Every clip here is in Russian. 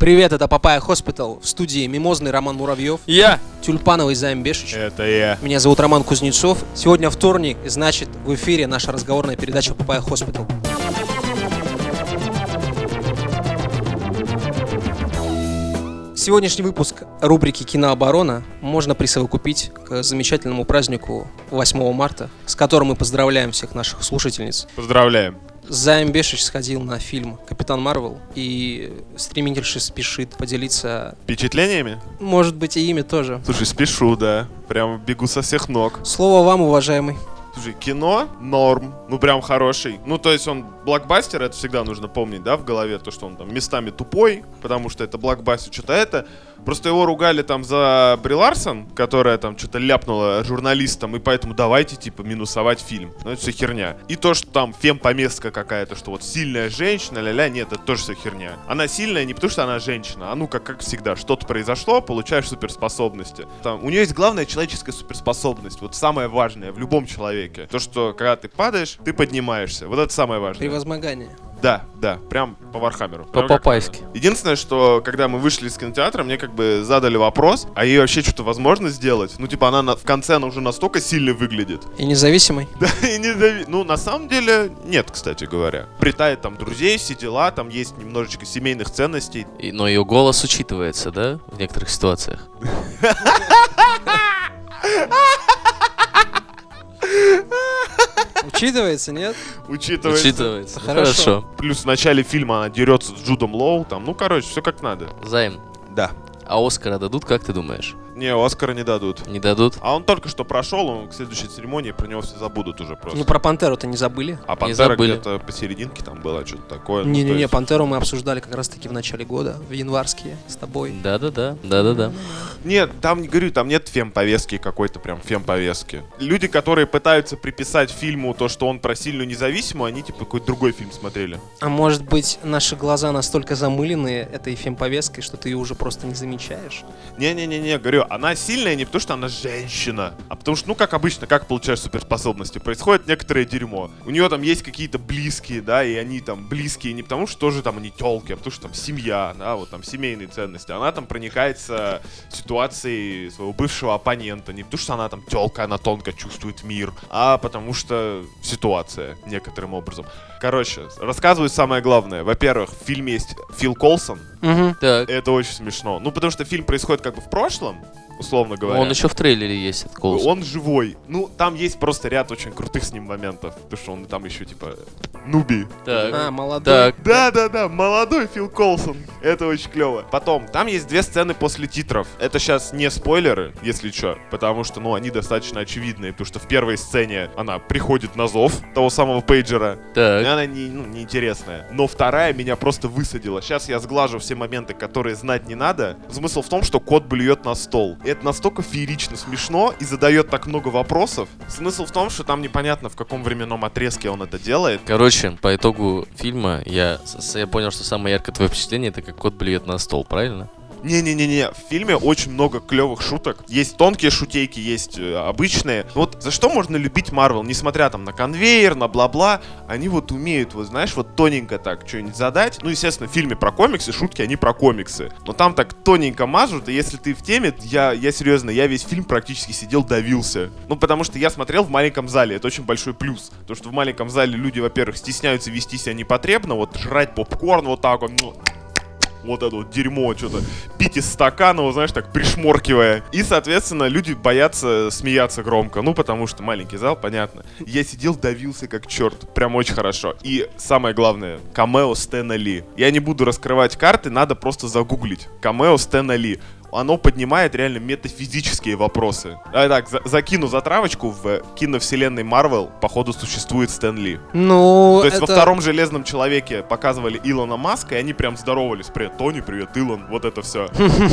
Привет, это Папая Hospital. В студии Мимозный Роман Муравьев, Я. Тюльпановый Займ Бешич. Это я. Меня зовут Роман Кузнецов. Сегодня вторник, и значит в эфире наша разговорная передача Папая Hospital. Сегодняшний выпуск рубрики «Кинооборона» можно присовокупить к замечательному празднику 8 марта, с которым мы поздравляем всех наших слушательниц. Поздравляем. Займ Бешич сходил на фильм «Капитан Марвел» и стримингерши спешит поделиться, Впечатлениями? может быть, и ими тоже. Слушай, спешу, да. Прям бегу со всех ног. Слово вам, уважаемый. Слушай, кино норм, ну прям хороший. Ну то есть он блокбастер, это всегда нужно помнить, да, в голове, то, что он там местами тупой, потому что это блокбастер, что-то это. Просто его ругали там за Бри Ларсон, которая там что-то ляпнула журналистам, и поэтому давайте, типа, минусовать фильм. Ну это все херня. И то, что там фемпоместка какая-то, что вот сильная женщина, ля-ля, нет, это тоже все херня. Она сильная не потому, что она женщина, а ну как, как всегда, что-то произошло, получаешь суперспособности. Там, у нее есть главная человеческая суперспособность, вот самое важное в любом человеке. То, что когда ты падаешь, ты поднимаешься. Вот это самое важное. Превозмогание. Да, да, прям по Warhammer у. По-папайски. Единственное, что когда мы вышли из кинотеатра, мне как бы задали вопрос, а ей вообще что-то возможно сделать? Ну, типа, она на- в конце, она уже настолько сильно выглядит. И независимый. Да, и не зави- Ну, на самом деле, нет, кстати говоря. Притает там друзей, все дела, там есть немножечко семейных ценностей. И- но ее голос учитывается, да, в некоторых ситуациях? Учитывается, нет? Учитывается. Учитывается. Хорошо. Хорошо. Плюс в начале фильма она дерется с Джудом Лоу, там, ну, короче, все как надо. Займ, Да. а Оскара дадут, как ты думаешь? Не, Оскара не дадут. Не дадут? А он только что прошел, он к следующей церемонии про него все забудут уже просто. Ну, про Пантеру-то не забыли. А Пантера где-то посерединке там было что-то такое. ну, Не-не-не, есть- Пантеру мы обсуждали как раз-таки в начале года, в январские, с тобой. Да-да-да, да-да-да. Нет, там, не говорю, там нет фем-повестки какой-то прям фем-повестки. Люди, которые пытаются приписать фильму то, что он про сильную независимую, они типа какой-то другой фильм смотрели. А может быть, наши глаза настолько замылены этой фемповесткой, что ты ее уже просто не замечаешь? Не-не-не-не, говорю, она сильная не потому, что она женщина, а потому что, ну, как обычно, как получаешь суперспособности, происходит некоторое дерьмо. У нее там есть какие-то близкие, да, и они там близкие не потому, что тоже там они телки, а потому что там семья, да, вот там семейные ценности. Она там проникается ситуацией своего бывшего оппонента, не потому что она там телка, она тонко чувствует мир, а потому что ситуация некоторым образом. Короче, рассказываю самое главное. Во-первых, в фильме есть Фил Колсон, Угу. Так, это очень смешно. Ну, потому что фильм происходит как бы в прошлом, условно говоря. он еще в трейлере есть, этот голос. Он живой. Ну, там есть просто ряд очень крутых с ним моментов. Потому что он там еще, типа, нуби. Так, А, молодой. так, Да-да-да, молодой Фил Колсон. Это очень клево. Потом, там есть две сцены после титров. Это сейчас не спойлеры, если что. Потому что, ну, они достаточно очевидные. Потому что в первой сцене она приходит на зов того самого пейджера. И так. она не, ну, неинтересная. Но вторая меня просто высадила. Сейчас я сглажу все моменты, которые знать не надо. Смысл в том, что кот блюет на стол. Это настолько феерично смешно и задает так много вопросов. Смысл в том, что там непонятно, в каком временном отрезке он это делает. Короче, по итогу фильма я, я понял, что самое яркое твое впечатление это как кот блюет на стол, правильно? Не-не-не-не, в фильме очень много клевых шуток. Есть тонкие шутейки, есть э, обычные. Вот за что можно любить Марвел, несмотря там на конвейер, на бла-бла, они вот умеют, вот знаешь, вот тоненько так что-нибудь задать. Ну, естественно, в фильме про комиксы, шутки, они про комиксы. Но там так тоненько мажут, и если ты в теме, я, я серьезно, я весь фильм практически сидел, давился. Ну, потому что я смотрел в маленьком зале, это очень большой плюс. То, что в маленьком зале люди, во-первых, стесняются вести себя непотребно, вот жрать попкорн вот так вот, ну, вот это вот дерьмо, что-то пить из стакана, вот, знаешь, так пришморкивая. И, соответственно, люди боятся смеяться громко, ну, потому что маленький зал, понятно. Я сидел, давился как черт, прям очень хорошо. И самое главное, камео Стэна Ли. Я не буду раскрывать карты, надо просто загуглить. Камео Стэна Ли. Оно поднимает реально метафизические вопросы. А так, за- закину затравочку в киновселенной Марвел, походу, существует Стэн Ли. Ну, То есть это... во втором Железном Человеке показывали Илона Маска, и они прям здоровались. Привет, Тони, привет, Илон, вот это все.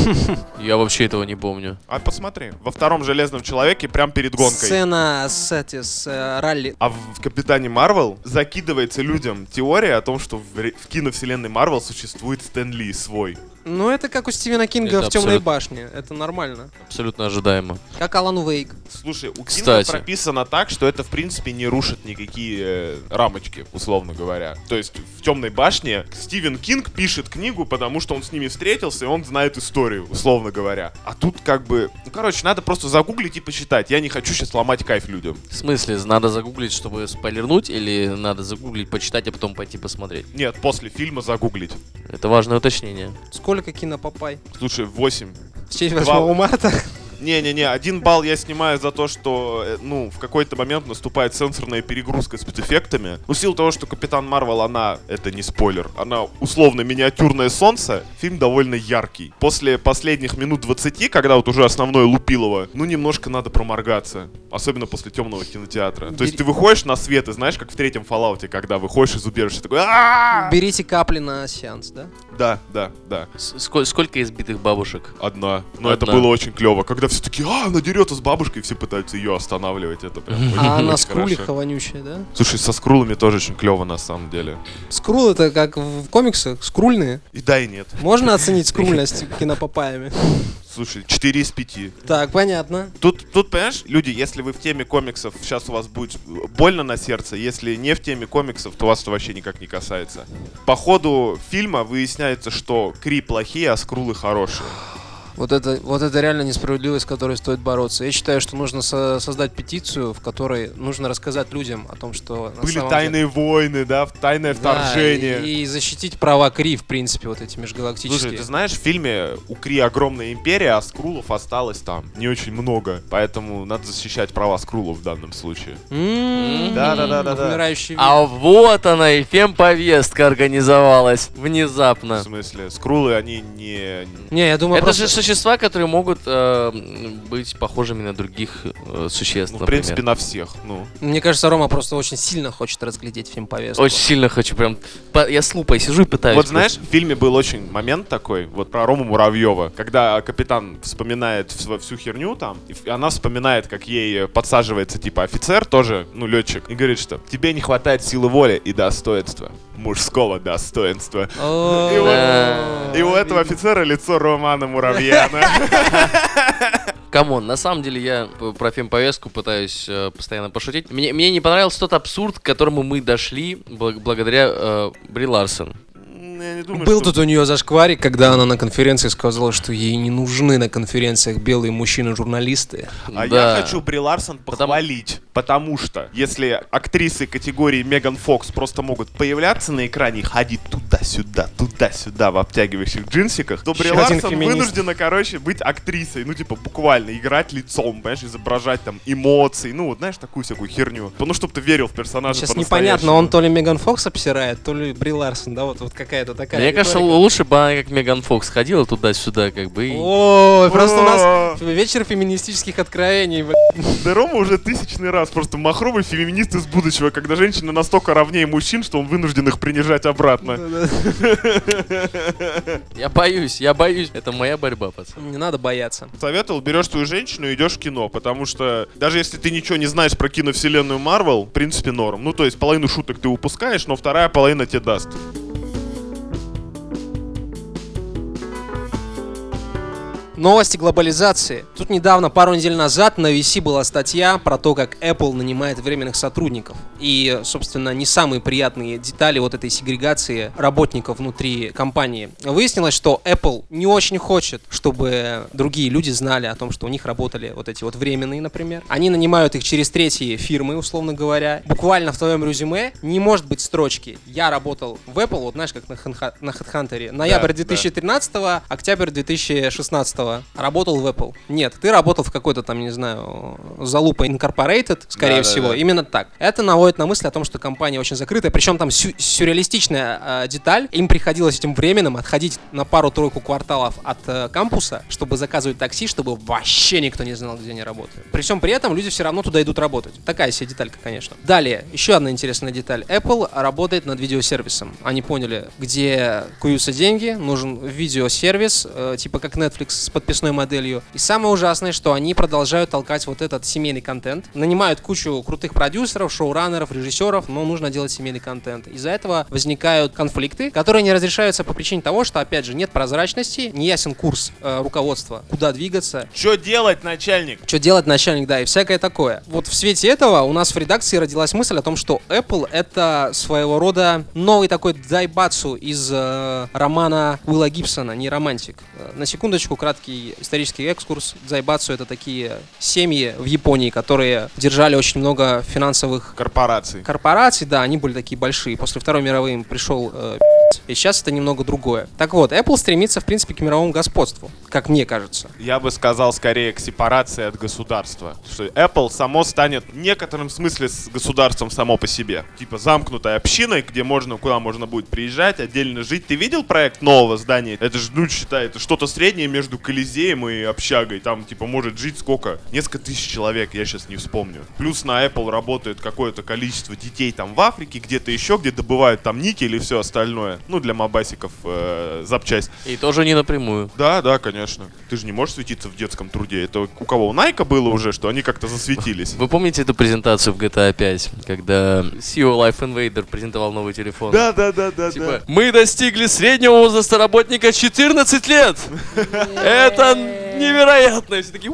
Я вообще этого не помню. А посмотри, во втором Железном Человеке прям перед гонкой. Сцена с, эти, с э, ралли. А в Капитане Марвел закидывается людям теория о том, что в, в киновселенной Марвел существует Стэн Ли свой. Ну, это как у Стивена Кинга Это в темной башне. Это нормально. Абсолютно ожидаемо. Как Алан Вейк. Слушай, у Кинга Кстати. прописано так, что это в принципе не рушит никакие э, рамочки, условно говоря. То есть в темной башне Стивен Кинг пишет книгу, потому что он с ними встретился, и он знает историю, условно говоря. А тут как бы. Ну, короче, надо просто загуглить и почитать. Я не хочу сейчас ломать кайф людям. В смысле, надо загуглить, чтобы спойлернуть, или надо загуглить, почитать, а потом пойти посмотреть? Нет, после фильма загуглить. Это важное уточнение. Сколько кинопопай? Слушай, 8. В честь Два- 8 марта? Не-не-не, один балл я снимаю за то, что, э, ну, в какой-то момент наступает сенсорная перегрузка спецэффектами. Ну, в силу того, что Капитан Марвел, она, это не спойлер, она условно миниатюрное солнце, фильм довольно яркий. После последних минут 20, когда вот уже основное лупилово, ну, немножко надо проморгаться. Особенно после темного кинотеатра. То есть ты выходишь на свет, и знаешь, как в третьем Fallout, когда выходишь из убежища, такой! Берите капли на сеанс, да? Да, да, да. Сколько избитых бабушек? Одна. Но это было очень клево. Когда все такие, а, она дерется с бабушкой, и все пытаются ее останавливать. Это прям А она скрулиха вонючая, да? Слушай, со скрулами тоже очень клево на самом деле. Скрул это как в комиксах, скрульные. И да, и нет. Можно оценить скрульность кинопопаями? Слушай, 4 из 5. Так, понятно. Тут, тут, понимаешь, люди, если вы в теме комиксов, сейчас у вас будет больно на сердце. Если не в теме комиксов, то вас это вообще никак не касается. По ходу фильма выясняется, что Кри плохие, а скрулы хорошие. Вот это, вот это реально несправедливость, с которой стоит бороться. Я считаю, что нужно со- создать петицию, в которой нужно рассказать людям о том, что Были тайные войны, да, тайное деле- Да, вторжение. и, и защитить права Кри, в принципе, вот эти межгалактические. Слушай, ты знаешь, в фильме у Кри огромная империя, а скрулов осталось там не очень много. Поэтому надо защищать права скрулов в данном случае. М-м-м, вид. А вот она и фемповестка организовалась В внезапно. смысле, скрулы, они не... Не, я думаю, Это просто... же существа, которые могут э, быть похожими на других э, существ, Ну, в например. принципе, на всех. Ну, Мне кажется, Рома просто очень сильно хочет разглядеть фильм повестку. Очень сильно хочу прям... по- Я с лупой сижу и пытаюсь. вот знаешь, в фильме был очень момент такой, вот про Рому Муравьева, когда капитан вспоминает всю, всю херню там, и она вспоминает, как ей подсаживается, типа, офицер тоже, ну, летчик, и говорит, что тебе не хватает силы воли и достоинства. Мужского достоинства. О, И да. И у этого офицера лицо Романа Муравьяна. Come on, на самом деле я про фемповестку пытаюсь э, постоянно пошутить. Мне, мне не понравился тот абсурд, к которому мы дошли бл- благодаря э, Бри Ларсон. Я не думаю, Был что- тут у нее зашкварик, когда она на конференции сказала, что ей не нужны на конференциях белые мужчины-журналисты. А Да. я хочу Бри Ларсон Потому- похвалить, потому что если актрисы категории Меган Фокс просто могут появляться на экране и ходить туда-сюда, туда-сюда в обтягивающих джинсиках, то Бри Еще Ларсон вынуждена, короче, быть актрисой, ну, типа, буквально играть лицом, понимаешь, изображать там эмоции, ну, вот, знаешь, такую всякую херню. Ну, чтобы ты верил в персонажа Сейчас непонятно, он то ли Меган Фокс обсирает, то ли Бри Ларсон, да, вот, вот какая-то такая. Мне кажется, лучше бы она как Меган Фокс ходила туда-сюда, как бы. и- Ой, просто у нас О, вечер феминистических откровений. Да Рома уже тысячный раз просто махровый феминист из будущего, когда женщины настолько равнее мужчин, что он вынужден их принижать обратно. Я боюсь, я боюсь. Это моя борьба, пацан. Не надо бояться. Советовал, берешь свою женщину и идешь в кино, потому что даже если ты ничего не знаешь про киновселенную Марвел, в принципе норм. Ну, то есть половину шуток ты упускаешь, но вторая половина тебе даст. Новости глобализации. Тут недавно, пару недель назад, на VC была статья про то, как Apple нанимает временных сотрудников. И, собственно, не самые приятные детали вот этой сегрегации работников внутри компании. Выяснилось, что Apple не очень хочет, чтобы другие люди знали о том, что у них работали вот эти вот временные, например. Они нанимают их через третьи фирмы, условно говоря. Буквально в твоем резюме не может быть строчки «Я работал в Apple», вот знаешь, как на, на HeadHunter, ноябрь да. 2013 октябрь 2016 работал в Apple. Нет, ты работал в какой-то там, не знаю, залупа Incorporated, скорее Да, да, всего. да. Именно так. Это наводит на мысль о том, что компания очень закрытая. Причем там сю- сюрреалистичная э, деталь. Им приходилось этим временем отходить на пару-тройку кварталов от э, кампуса, чтобы заказывать такси, чтобы вообще никто не знал, где они работают. При всем при этом люди все равно туда идут работать. Такая себе деталька, конечно. Далее, еще одна интересная деталь. Apple работает над видеосервисом. Они поняли, где куются деньги, нужен видеосервис, э, типа как Netflix с подписной моделью. И самое ужасное, что они продолжают толкать вот этот семейный контент. Нанимают кучу крутых продюсеров, шоураннеров, режиссеров, но нужно делать семейный контент. Из-за этого возникают конфликты, которые не разрешаются по причине того, что, опять же, нет прозрачности, не ясен курс э, руководства, куда двигаться, Что делать, начальник? что делать начальник, да, и всякое такое. Вот в свете этого у нас в редакции родилась мысль о том, что Apple это своего рода новый такой дайбацу из э, романа Уилла Гибсона, не романтик. Э, На секундочку, краткий исторический экскурс. Дайбацу это такие семьи в Японии, которые держали очень много финансовых Корпорации. корпораций, да, они были такие большие. После Второй мировой им пришел э, и сейчас это немного другое. Так вот, Apple стремится, в принципе, к мировому господству, как мне кажется. Я бы сказал скорее к сепарации от государства. Что Apple само станет в некотором смысле с государством само по себе. Типа замкнутой общиной, где можно, куда можно будет приезжать, отдельно жить. Ты видел проект нового здания? Это же, ну, считай, это что-то среднее между Колизеем и общагой. Там, типа, может жить сколько? Несколько тысяч человек, я сейчас не вспомню. Плюс на Apple работает какое-то количество детей там в Африке, где-то еще, где добывают там никель и все остальное. Ну, для мобасиков э, запчасть. И тоже не напрямую. Да, да, конечно. Ты же не можешь светиться в детском труде. Это у кого? У Найка было уже, что они как-то засветились. Вы помните эту презентацию в GTA 5, когда CEO Life Invader презентовал новый телефон? Да, да, да, да, Типа, мы достигли среднего возраста работника 14 лет! Это невероятно! Все такие!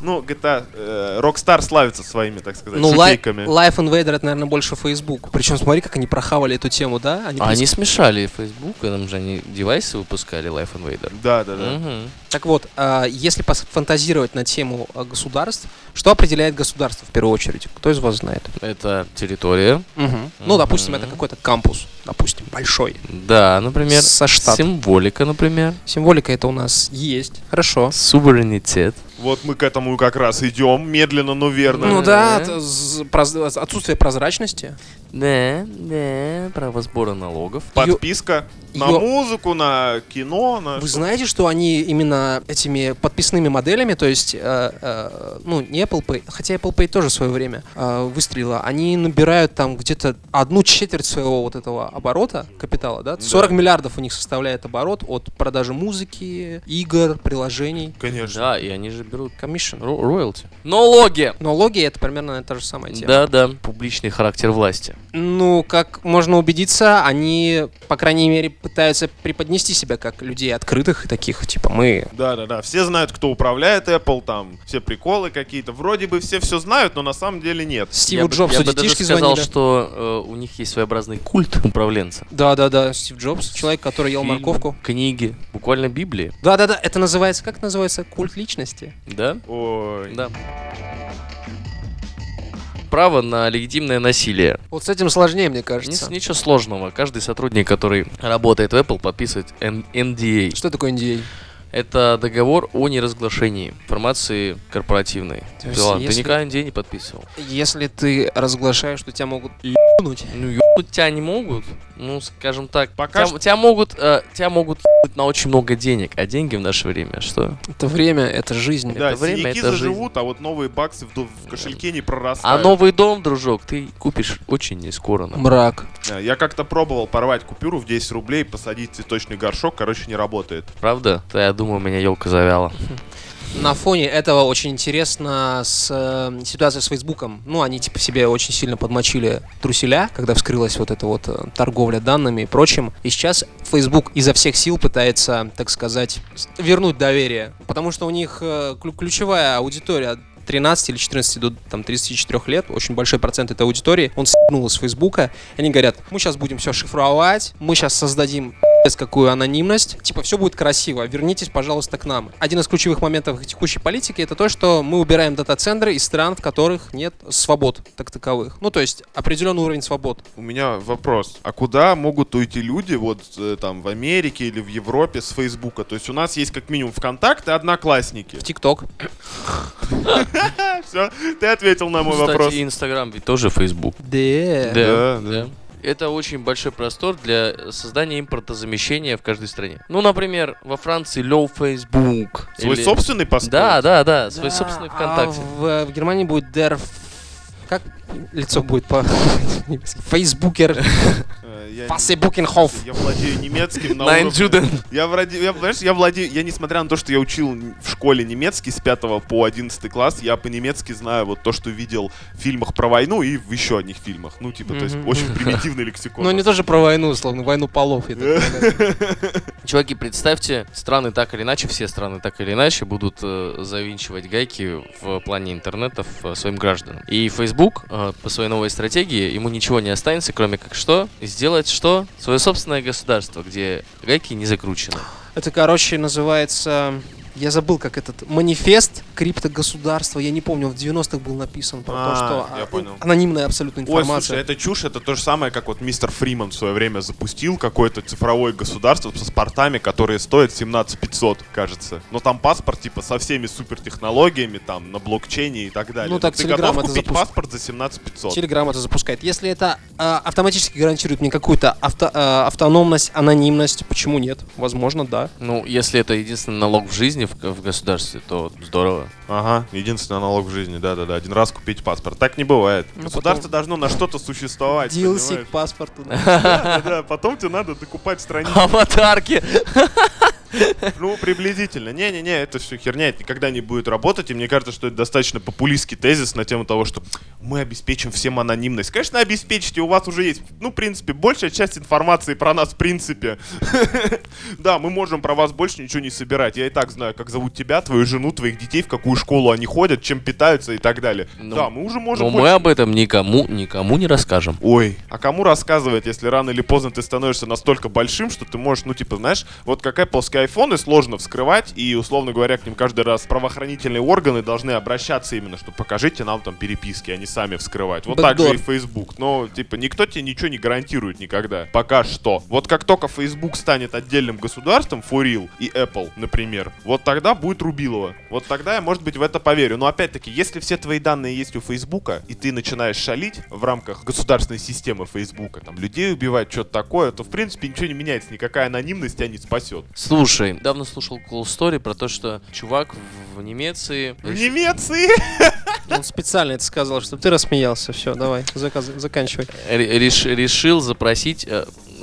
Ну, GTA, э, Rockstar славится своими, так сказать, Ну, Li- шутейками. Life Invader это, наверное, больше Facebook. Причем смотри, как они прохавали эту тему, да? Они А прис- Они смешали Facebook, там же они девайсы выпускали, Life Invader. Да, да, да. Мгм. Так вот, а, если фантазировать на тему а, государств, что определяет государство в первую очередь? Кто из вас знает? Это территория. Ну, допустим, это Мгм. какой-то кампус, допустим, большой. Да, например, Со штатом. символика, например. Символика это у нас есть. Хорошо. Суверенитет. Вот мы к этому как раз идем, медленно, но верно. Ну да, з- проз- отсутствие прозрачности. Да, да, право сбора налогов. Подписка на Ё- музыку, на кино, на... Вы что- знаете, что они именно этими подписными моделями, то есть, э, э, ну, не Apple Pay, хотя Apple Pay тоже в свое время э, выстрелила, они набирают там где-то одну четверть своего вот этого оборота капитала, да? 40 миллиардов у них составляет оборот от продажи музыки, игр, приложений. Конечно. Да, и они же берут Commission. ро- роялти. Налоги! Налоги это примерно та же самая тема. Да, да, публичный характер власти. Ну, как можно убедиться, они, по крайней мере, пытаются преподнести себя как людей открытых и таких, типа, мы Да, да, да. Все знают, кто управляет Apple, там все приколы какие-то. Вроде бы все все знают, но на самом деле нет. Стиву я бы- Джобсу я бы даже сказал, звонили. что э, у них есть своеобразный культ управленца. Да-да-да, Стив Джобс, человек, который ел морковку. Книги, буквально Библии. Да-да-да, это называется, как называется, культ личности? Да? Ой. Да. Право на легитимное насилие. Вот с этим сложнее, мне кажется. ничего сложного. Каждый сотрудник, который работает в Apple, подписывает NDA. Что такое NDA? Это договор о неразглашении информации корпоративной. То есть ладно, если- ты никогда NDA не подписывал. Если ты разглашаешь, что тебя могут ебнуть. Ну, ебнуть тебя не могут. Ну, скажем так, Пока тебя, тебя могут, э, тебя могут ебнуть на очень много денег. А деньги в наше время что? Это время, это жизнь. Да, это время, это заживут, а вот новые баксы в, в кошельке не А прорастают. новый дом, дружок, ты купишь очень не скоро. Мрак. Я как-то пробовал порвать купюру в 10 рублей, посадить цветочный горшок, короче, не работает. Правда? Да, я думаю, у меня елка завяла. На фоне этого очень интересно с э, ситуацией с Фейсбуком. Ну, они типа себе очень сильно подмочили труселя, когда вскрылась вот эта вот э, торговля данными и прочим. И сейчас Facebook изо всех сил пытается, так сказать, вернуть доверие. Потому что у них э, клю- ключевая аудитория от 13 или 14 до там, 34 лет, очень большой процент этой аудитории, он с**нул из Фейсбука. Они говорят, мы сейчас будем все шифровать, мы сейчас создадим какую анонимность. Типа, все будет красиво, вернитесь, пожалуйста, к нам. Один из ключевых моментов текущей политики это то, что мы убираем дата-центры из стран, в которых нет свобод так таковых. Ну, то есть определенный уровень свобод. У меня вопрос. А куда могут уйти люди вот э, там в Америке или в Европе с Фейсбука? То есть у нас есть как минимум ВКонтакт и Одноклассники. В ТикТок. Все, ты ответил на мой Кстати, вопрос. и Инстаграм ведь тоже Facebook. Да. Да, да. Это очень большой простор для создания импортозамещения в каждой стране. Ну, например, во Франции Low Facebook. Свой или- собственный построить? Да, да, да, свой Да, собственный а ВКонтакте. в, в Германии будет Der Как лицо будет по... Фейсбукер. Э, Фасебукенхоф. Я владею немецким на уровне-. Я, вроде, я, знаешь, я владею, я несмотря на то, что я учил в школе немецкий с 5 по 11 класс, я по-немецки знаю вот то, что видел в фильмах про войну и в еще одних фильмах. Ну, типа, то есть очень примитивный лексикон. Ну, не тоже про войну, словно войну полов. Чуваки, представьте, страны так или иначе, все страны так или иначе будут э, завинчивать гайки в плане интернетов э, своим гражданам. И Facebook э, по своей новой стратегии, ему ничего не останется, кроме как что? Сделать что? Свое собственное государство, где гайки не закручены. Это, короче, называется... Я забыл, как этот манифест криптогосударства. Я не помню, в 90-х был написан про то, А, что я а, понял. анонимная абсолютно Ой, слушай, информация. это чушь, это то же самое, как вот мистер Фриман в свое время запустил какое-то цифровое государство с паспортами, которые стоят 17 500, кажется. Но там паспорт, типа, со всеми супертехнологиями, там, на блокчейне и так далее. Ну, так Ты Telegram готов это купить запуск- паспорт за 17 500? Телеграм это запускает. Если это а, автоматически гарантирует мне какую-то авто- а, автономность, анонимность, почему нет? Возможно, да. Ну, если это единственный налог в жизни в, в государстве, то здорово. Ага, единственный налог в жизни, да-да-да, один раз купить паспорт. Так не бывает. Ну, Государство должно на что-то существовать, DLC понимаешь? к паспорту. да. Да-да-да, потом тебе надо докупать страницу. Аватарки! Ну, приблизительно. Не-не-не, это все херня, это никогда не будет работать. И мне кажется, что это достаточно популистский тезис на тему того, что мы обеспечим всем анонимность. Конечно, обеспечите, у вас уже есть, ну, в принципе, большая часть информации про нас, в принципе. Да, мы можем про вас больше ничего не собирать. Я и так знаю, как зовут тебя, твою жену, твоих детей, в какую школу они ходят, чем питаются и так далее. Ну, Да, мы уже можем Но мы об этом никому, никому не расскажем. Ой, а кому рассказывать, если рано или поздно ты становишься настолько большим, что ты можешь, ну, типа, знаешь, вот как Appleские айфоны сложно вскрывать, и, условно говоря, к ним каждый раз правоохранительные органы должны обращаться именно, что покажите нам там переписки, а не сами вскрывать. Вот так же и Facebook. Но, типа, никто тебе ничего не гарантирует никогда. Пока что. Вот как только Facebook станет отдельным государством, real, и Apple, например, вот тогда будет Рубилова. Вот тогда я, может быть, в это поверю. Но, опять-таки, если все твои данные есть у Фейсбука, и ты начинаешь шалить в рамках государственной системы Фейсбука, там, людей убивать, что-то такое, то, в принципе, ничего не меняется. Никакая анонимность тебя не спасет. Слушай, недавно слушал cool story про то, что чувак в, Немеции... В Немеции! Он специально это сказал, чтобы ты рассмеялся. Все, давай, заказ- заканчивай. ре- реш- решил запросить...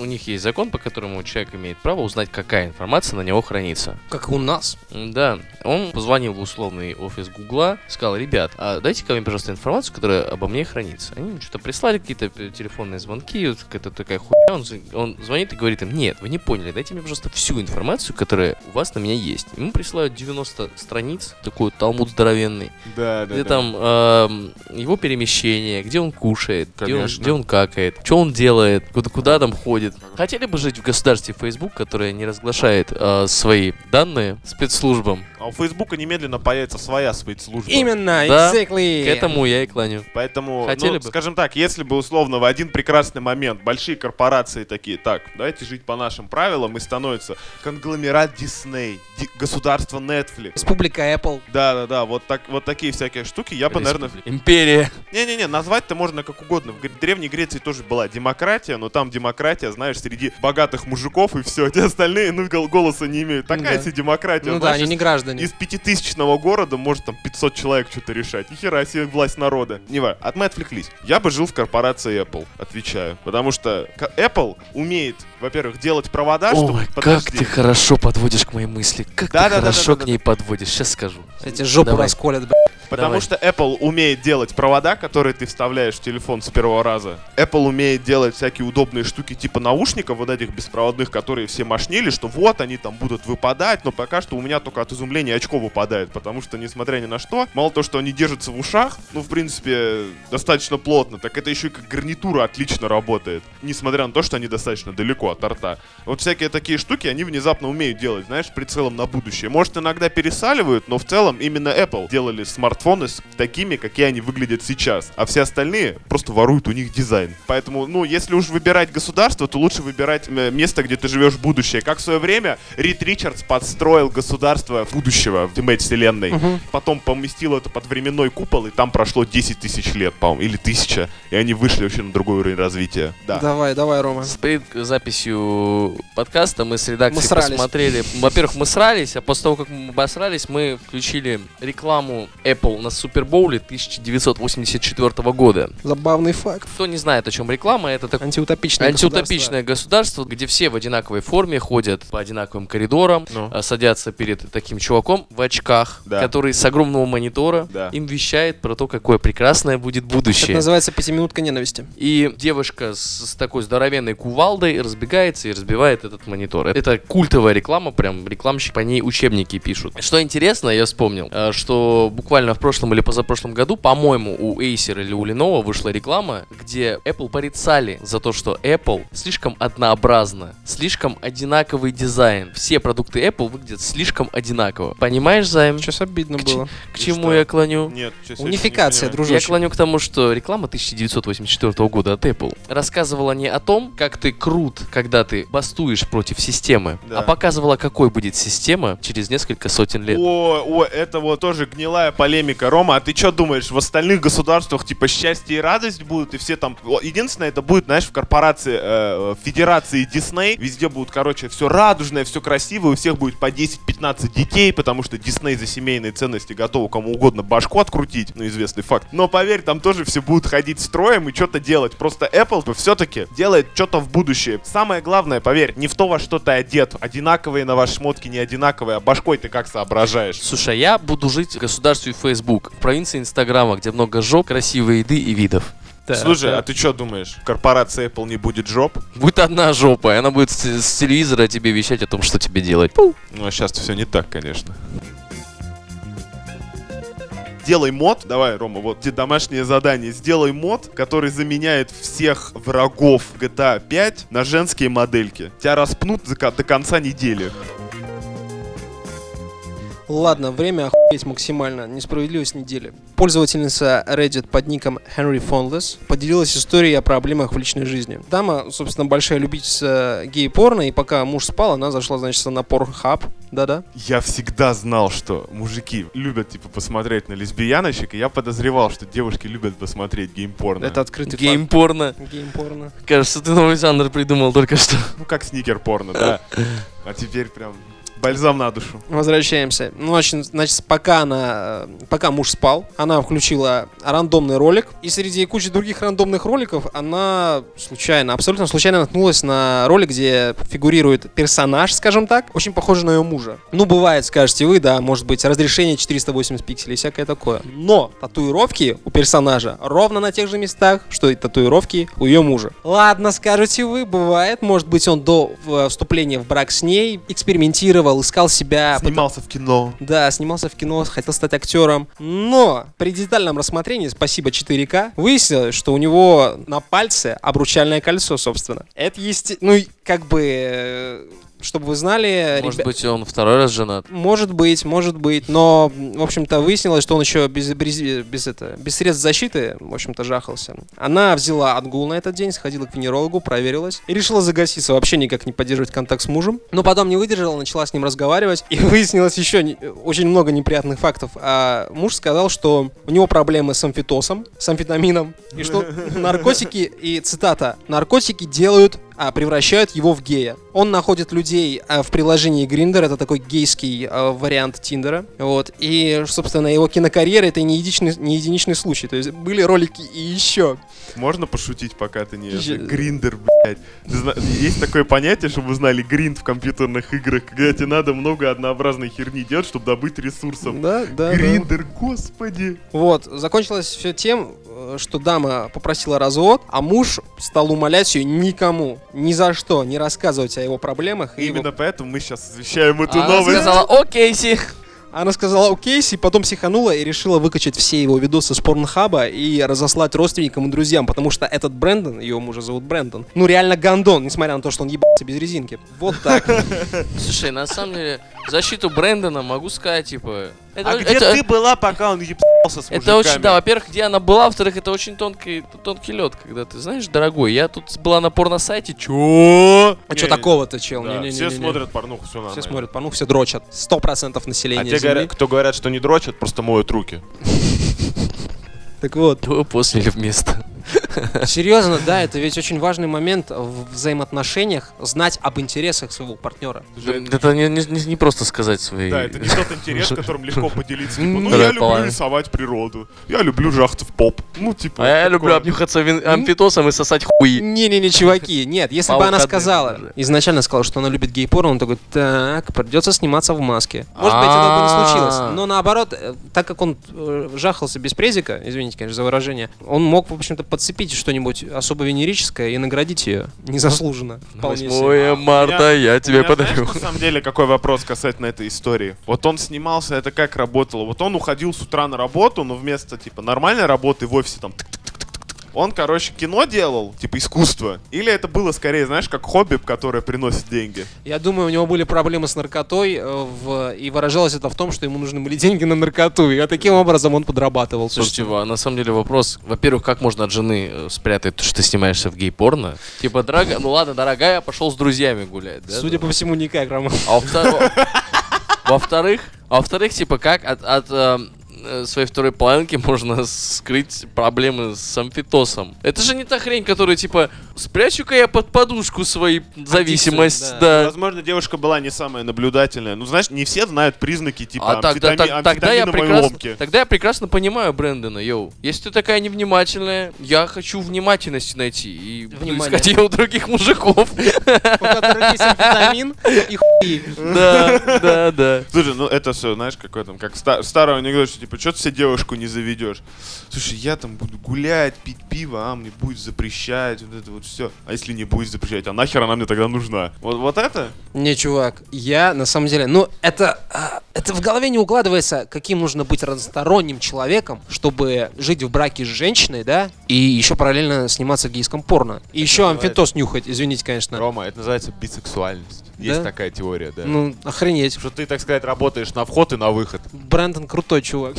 э, у них есть закон, по которому человек имеет право узнать, какая информация на него хранится. Как у нас. Да, он позвонил в условный офис Гугла, сказал, ребят, а дайте ко мне, пожалуйста, информацию, которая обо мне хранится. Они ему что-то прислали, какие-то э, телефонные звонки, вот какая-то такая хуйня. Он, он звонит и говорит им, нет, вы не поняли, дайте мне, пожалуйста, всю информацию, которая у вас на меня есть. Ему присылают 90 страниц, такой талмуд здоровенный, Да, где там эм, его перемещение, где он кушает, где он, где он какает, что он делает, куда, куда там ходит. Хотели бы жить в государстве Facebook, которое не разглашает э, свои данные спецслужбам? А у Фейсбука немедленно появится своя спецслужба. Именно, Да, exactly. К этому я и клоню. Поэтому, Хотели ну, бы. скажем так, если бы условно в один прекрасный момент большие корпорации такие, так, давайте жить по нашим правилам, и становится конгломерат Disney, ди- государство Netflix. Республика Apple. Да-да-да, вот, так, вот такие всякие штуки я бы, наверное... Империя. Не-не-не, назвать-то можно как угодно. В Древней Греции тоже была демократия, но там демократия, знаешь, среди богатых мужиков и все. Те остальные, ну, гол- голоса не имеют. Такая да. себе демократия. Ну да, они не граждане. из пятитысячного города может там 500 человек что-то решать. Ни хера себе власть народа. Не важно. От мы отвлеклись. Я бы жил в корпорации Apple, отвечаю. Потому что Apple умеет, во-первых, делать провода, чтобы... Ой, как Подожди. ты хорошо подводишь к моей мысли. Как Да, ты да, хорошо да, да, к ней подводишь. Сейчас скажу. Эти жопу Давай. расколят, бля. Потому Давай. что Apple умеет делать провода, которые ты вставляешь в телефон с первого раза. Apple умеет делать всякие удобные штуки типа наушников, вот этих беспроводных, которые все мошнили, что вот они там будут выпадать, но пока что у меня только от изумления очко выпадает, потому что, несмотря ни на что, мало то, что они держатся в ушах, ну, в принципе, достаточно плотно, так это еще и как гарнитура отлично работает, несмотря на то, что они достаточно далеко от торта. Вот всякие такие штуки они внезапно умеют делать, знаешь, прицелом на будущее. Может, иногда пересаливают, но в целом именно Apple делали смартфоны с такими, какие они выглядят сейчас. А все остальные просто воруют у них дизайн. Поэтому, ну, если уж выбирать государство, то лучше выбирать э, место, где ты живешь в будущее. Как в свое время Рид Ричардс подстроил государство будущего в Ultimate вселенной. Потом поместил это под временной купол, и там прошло 10 тысяч лет, по-моему, или тысяча. И они вышли вообще на другой уровень развития. Да. Давай, давай, Рома. С перед записью подкаста мы с редакцией Мы срались. посмотрели. Во-первых, мы срались, а после того, как мы обосрались, мы включили рекламу Apple Apple на Супербоуле 1984 года. Забавный факт. Кто не знает, о чем реклама, это такое Антиутопичное антиутопичное государство, где все в одинаковой форме ходят по одинаковым коридорам, Ну. а, садятся перед таким чуваком в очках, Да. который с огромного монитора Да. им вещает про то, какое прекрасное будет Это будущее. называется пятиминутка ненависти. И девушка с, с такой здоровенной кувалдой разбегается и разбивает этот монитор. Это культовая реклама, прям рекламщик по ней учебники пишут. Что интересно, я вспомнил, э, что буквально в прошлом или позапрошлом году, по-моему, у Acer или у Lenovo вышла реклама, где Apple порицали за то, что Apple слишком однообразна, слишком одинаковый дизайн. Все продукты Apple выглядят слишком одинаково. Понимаешь, Займ? Сейчас обидно К было. К чему что? я клоню? Нет, Унификация, не дружище. Я клоню к тому, что реклама 1984 года от Apple рассказывала не о том, как ты крут, когда ты бастуешь против системы, Да. а показывала, какой будет система через несколько сотен лет. О, о, это вот тоже гнилая полемика. Рома, а ты что думаешь, в остальных государствах типа счастье и радость будут, и все там... Единственное, это будет, знаешь, в корпорации, э, федерации Дисней, везде будут, короче, все радужное, все красивое, у всех будет по 10-15 детей, потому что Дисней за семейные ценности готовы кому угодно башку открутить, ну, известный факт. Но поверь, там тоже все будут ходить строем и что-то делать. Просто Apple все-таки делает что-то в будущее. Самое главное, поверь, не в то, во что ты одет. Одинаковые на ваши шмотки, не одинаковые, а башкой ты как соображаешь. Слушай, а я буду жить в государстве Facebook, в провинции Инстаграма, где много жоп, красивой еды и видов. Слушай, а ты что думаешь, корпорация Apple не будет жоп? Будет одна жопа, и она будет с, с телевизора тебе вещать о том, что тебе делать. Ну, а сейчас все не так, конечно. Сделай мод, давай, Рома, вот тебе домашнее задание. Сделай мод, который заменяет всех врагов GTA 5 на женские модельки. Тебя распнут до конца недели. Ладно, время охуеть максимально. Несправедливость недели. Пользовательница Reddit под ником Henry Fonless поделилась историей о проблемах в личной жизни. Дама, собственно, большая любительница гей-порно, и пока муж спал, она зашла, значит, на Pornhub. Да-да. Я всегда знал, что мужики любят, типа, посмотреть на лесбияночек, и я подозревал, что девушки любят посмотреть геймпорно. Это открытый Гейм-порно. Гейм-порно. Кажется, ты новый жанр придумал только что. Ну, как сникер-порно, да. А теперь прям бальзам на душу. Возвращаемся. Ну, значит, значит, пока она, э, пока муж спал, она включила рандомный ролик, и среди кучи других рандомных роликов она случайно, абсолютно случайно наткнулась на ролик, где фигурирует персонаж, скажем так, очень похожий на ее мужа. Ну, бывает, скажете вы, да, может быть, разрешение 480 пикселей, всякое такое. Но татуировки у персонажа ровно на тех же местах, что и татуировки у ее мужа. Ладно, скажете вы, бывает, может быть, он до э, вступления в брак с ней экспериментировал, искал себя, Снимался в кино. да, снимался в кино, хотел стать актером. Но при детальном рассмотрении, спасибо 4К, выяснилось, что у него на пальце обручальное кольцо, собственно. Это есть, ну, как бы, э, чтобы вы знали, Может ребя- быть, он второй раз женат. может быть, может быть, но, в общем-то, выяснилось, что он еще без, без, без, это, без средств защиты, в общем-то, жахался. Она взяла отгул на этот день, сходила к венерологу, проверилась и решила загаситься, вообще никак не поддерживать контакт с мужем. Но потом не выдержала, начала с ним разговаривать, и выяснилось еще не- очень много неприятных фактов. А муж сказал, что у него проблемы с амфитосом, с амфетамином, и что наркотики, и цитата, наркотики делают а, превращают его в гея. Он находит людей а, в приложении Гриндер, это такой гейский а, вариант Тиндера. Вот. И, собственно, его кинокарьера это не единичный, не единичный случай. То есть были ролики и еще. Можно пошутить, пока ты не... Ещё- Гриндер, блядь. Есть такое понятие, чтобы вы знали, гринд в компьютерных играх, когда тебе надо много однообразной херни делать, чтобы добыть ресурсов. Да, да, да. Гриндер, господи. Вот. Закончилось все тем, что дама попросила развод, а муж стал умолять ее никому, ни за что не рассказывать о его проблемах. и его Именно поэтому мы сейчас освещаем эту Она новость. сказала, окей, Си. Она сказала окей, и потом психанула и решила выкачать все его видосы с порнхаба и разослать родственникам и друзьям, потому что этот Брэндон, ее мужа зовут Брэндон, ну реально гандон, несмотря на то, что он ебался без резинки. Вот так. Слушай, на самом деле, защиту Брэндона могу сказать, типа... Это, А где это- ты была, пока он ебался с Это очень, мужиками? да, во-первых, где она была, во-вторых, это очень тонкий, тонкий лед, когда ты знаешь, дорогой, я тут была на порно-сайте, чё? А Не, что такого-то, чел? Да, Не-не-не-не-не. все смотрят порнуху, все Все нормально. смотрят порну, все дрочат. Сто процентов А населения те, Земли. говорят, кто говорят, что не дрочат, просто моют руки. Так вот, после или вместо. Серьезно, да, это ведь очень важный момент в взаимоотношениях, знать об интересах своего партнера. Это не, не- не- просто сказать свои... Да, это не тот интерес, которым легко поделиться. Типа, ну, я люблю рисовать природу. Я люблю жахаться в поп. Ну, типа... А я такое. люблю обнюхаться амфитосом и сосать хуи. Не-не-не, чуваки, нет, если бы она сказала, изначально сказала, что она любит гей-порно, он такой, так, придется сниматься в маске. Может быть, этого бы не случилось. Но наоборот, э, так как он э, жахался без презика, извините, конечно, за выражение, он мог, в общем-то, подцепить что-нибудь особо венерическое и наградить ее незаслуженно. Вполне себе. 8 марта я У тебе меня, подарю. знаешь, на самом деле, какой вопрос касательно этой истории? Вот он снимался, это как работало? Вот он уходил с утра на работу, но вместо, типа, нормальной работы в офисе, там, тык-тык-тык-тык-тык, он, короче, кино делал, типа, искусство. Или это было, скорее, знаешь, как хобби, которое приносит деньги? Я думаю, у него были проблемы с наркотой, э, в- и выражалось это в том, что ему нужны были деньги на наркоту, и таким образом он подрабатывал. Слушайте, Ва, на самом деле вопрос, во-первых, как можно от жены э, спрятать то, что ты снимаешься в гей-порно? Типа, дорогая, ну ладно, дорогая, я пошел с друзьями гулять, да? Судя по всему, никак, Роман. А во-вторых, во-вторых, а во-вторых, типа, как от, от, э, э, своей второй половинки можно скрыть проблемы с амфитосом? Это же не та хрень, которая, типа, спрячу-ка я под подушку свои зависимость, да. да. Возможно, девушка была не самая наблюдательная. Ну, знаешь, не все знают признаки, типа, А тогда, амфетами- так- тогда, я прекрасно, ломки. тогда я прекрасно понимаю Брэндона, йоу. Если ты такая невнимательная, я хочу внимательности найти. И буду Внимание. искать ее у других мужиков. У которых есть амфетамин и хуи. Да, да, да. Слушай, ну это все, знаешь, какой там, как ста- старый анекдот, что типа, что ты себе девушку не заведешь? Слушай, я там буду гулять, пить пиво, а мне будет запрещать, вот это вот все. А если не будет запрещать, а нахер она мне тогда нужна? Вот, вот это? Не, чувак, я на самом деле, ну это, а, это в голове не укладывается, каким нужно быть разносторонним человеком, чтобы жить в браке с женщиной, да, и еще параллельно сниматься в гейском порно. И еще называется- амфитоз нюхать, извините, конечно. Рома, это называется бисексуальность. Есть Да? такая теория, да. Ну, охренеть. Что ты, так сказать, работаешь на вход и на выход. Брэндон крутой чувак.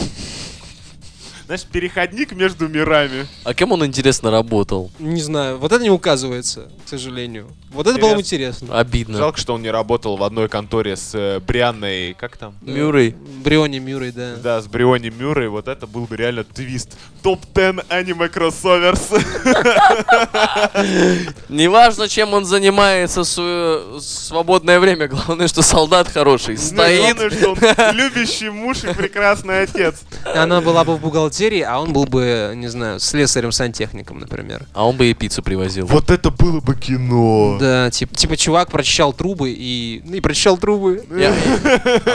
Знаешь, переходник между мирами. А кем он, интересно, работал? Не знаю, вот это не указывается, к сожалению. Вот это было бы интересно. Обидно. Жалко, что он не работал в одной конторе с э, Брианной, как там? Мюррей. Бриони Мюррей, да. Да, с Бриони Мюррей, вот это был бы реально твист. Топ-10 аниме кроссоверс. Неважно, чем он занимается в свое свободное время, главное, что солдат хороший. Стоит. Главное, что он любящий муж и прекрасный отец. Она была бы в бухгалтерии, а он был бы, не знаю, слесарем-сантехником, например. А он бы ей пиццу привозил. Вот это было бы кино. Да, типа, типа чувак прочищал трубы и... ну, И прочищал трубы. Я-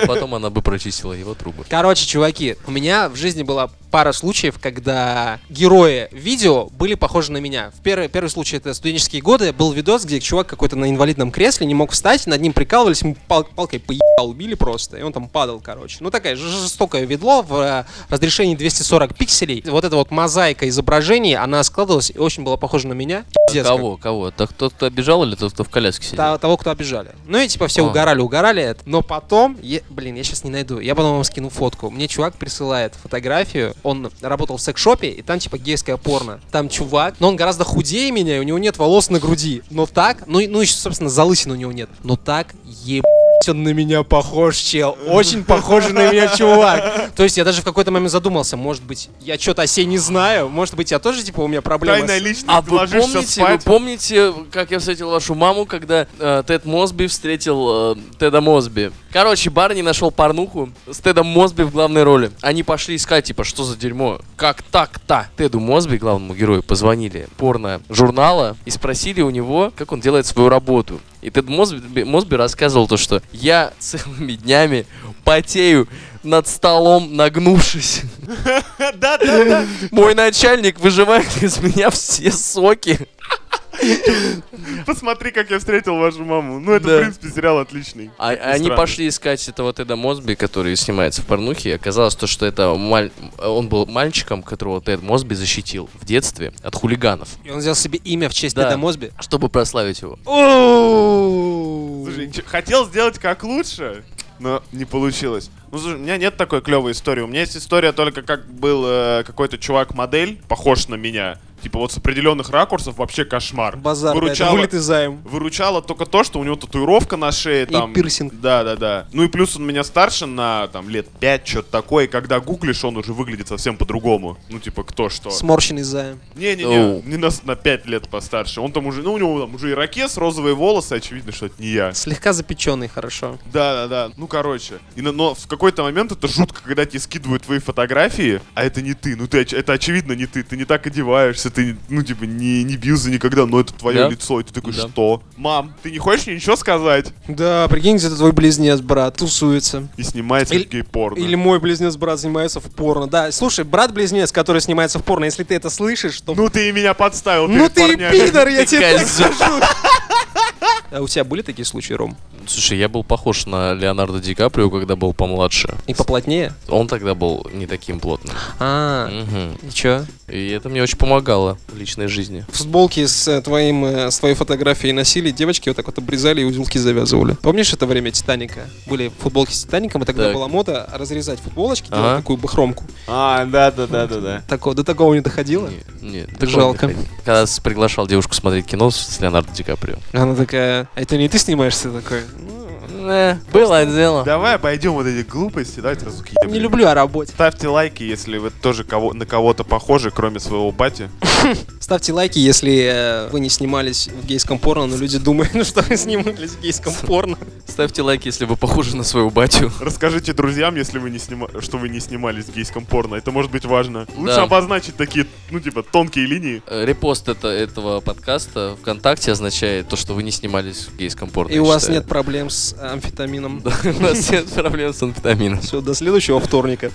А потом она бы прочистила его трубы. Короче, чуваки, у меня в жизни была пара случаев, когда герои видео были похожи на меня. В первый, первый случай это студенческие годы. Был видос, где чувак какой-то на инвалидном кресле не мог встать, над ним прикалывались, ему пал- палкой поебал, убили просто, и он там падал, короче. Ну, такая жестокое видло в э, разрешении 240 пикселей. Вот эта вот мозаика изображений, она складывалась и очень была похожа на меня. Пиздец, как. Кого? Кого? Так тот, кто обижал или тот, кто в коляске сидел? Того, кто обижали. Ну и типа все А. угорали, угорали. Но потом, я- блин, я сейчас не найду. Я потом вам скину фотку. Мне чувак присылает фотографию. Он работал в секс-шопе, и там типа гейское порно. Там чувак, но он гораздо худее меня, и у него нет волос на груди. Но так, ну, ну еще, собственно, залысин у него нет. Но так, ебать, он на меня похож, чел. Очень похожий на меня чувак. То есть я даже в какой-то момент задумался, может быть, я что-то о себе не знаю. Может быть, я тоже, типа, у меня проблемы Тайная личность, А вы помните, вы помните, как я встретил вашу маму, когда э, Тед Мосби встретил э, Теда Мосби? Короче, Барни нашел порнуху с Тедом Мосби в главной роли. Они пошли искать, типа, что за дерьмо? Как так-то? Теду Мосби, главному герою, позвонили порно-журнала и спросили у него, как он делает свою работу. И Тед Мосби, Мосби рассказывал то, что я целыми днями потею над столом, нагнувшись. Да, да, да. Мой начальник выживает из меня все соки. Посмотри, как я встретил вашу маму. Ну, это, Да. в принципе, сериал отличный. А, ни они странно. пошли искать этого Теда Мосби, который снимается в порнухе. и Оказалось то, что это маль- он был мальчиком, которого Тед Мосби защитил в детстве от хулиганов, И он взял себе имя в честь Да. Теда Мосби. чтобы прославить его. Слушай, хотел сделать как лучше, но не получилось. Ну, слушай, у меня нет такой клевой истории. У меня есть история только как был э, какой-то чувак-модель, похож на меня. Типа вот с определенных ракурсов вообще кошмар. Базар, да, это Выручало, вылитый займ. выручало только то, что у него татуировка на шее. И там, пирсинг. Да, да, да. Ну и плюс он меня старше на там лет 5, что-то такое. И когда гуглишь, он уже выглядит совсем по-другому. Ну типа кто что. Сморщенный займ. Не-не-не, не на, на 5 лет постарше. Он там уже, ну у него там уже ирокез, розовые волосы, очевидно, что это не я. Слегка запеченный, хорошо. Да, да, да. Ну, короче. И, на- но в какой-то момент это жутко, когда тебе скидывают твои фотографии, а это не ты. Ну, ты, это очевидно не ты. Ты не так одеваешься, ты, ну, типа, не, не бился никогда, но это твое Да. лицо. И ты такой, Да. что? Мам, ты не хочешь мне ничего сказать? Да, прикинь, где-то твой близнец, брат, тусуется. И снимается Или- в гей-порно. Или мой близнец-брат снимается в порно. Да, слушай, брат-близнец, который снимается в порно, если ты это слышишь, то... Ну, ты и меня подставил Ну ты и парнями. пидор, я тебе так скажу. А у тебя были такие случаи, Ром? Слушай, я был похож на Леонардо Ди Каприо, когда был помладше. И поплотнее? Он тогда был не таким плотным. А, Мгм. и чё? И это мне очень помогало в личной жизни. Футболки с э, твоим, э, с твоей фотографией носили, девочки вот так вот обрезали и узелки завязывали. Помнишь это время Титаника? Были футболки с Титаником, и тогда Так. была мода разрезать футболочки, делать Ага. такую бахромку. А, да, да, да, да, да. Такого, до такого не доходило? Не- Нет, такого Жалко. не. Когда приглашал девушку смотреть кино с Леонардо Ди Каприо. Она такая, это не ты снимаешься такой? Э, было дело. Давай обойдем вот эти глупости, давайте разукъебли. Не люблю о работе. Ставьте лайки, если вы тоже кого, на кого-то похожи, кроме своего бати. Ставьте лайки, если э, вы не снимались в гейском порно, но люди думают, ну, что вы снимались в гейском порно. Ставьте лайки, если вы похожи на своего батю. Расскажите друзьям, если вы не снима... что вы не снимались в гейском порно. Это может быть важно. Лучше Да. обозначить такие, ну, типа, тонкие линии. Э, Репост это, этого подкаста ВКонтакте означает то, что вы не снимались в гейском порно. И у вас считаю. нет проблем с амфетамином. У нас нет проблем с амфетамином. Все, до следующего вторника.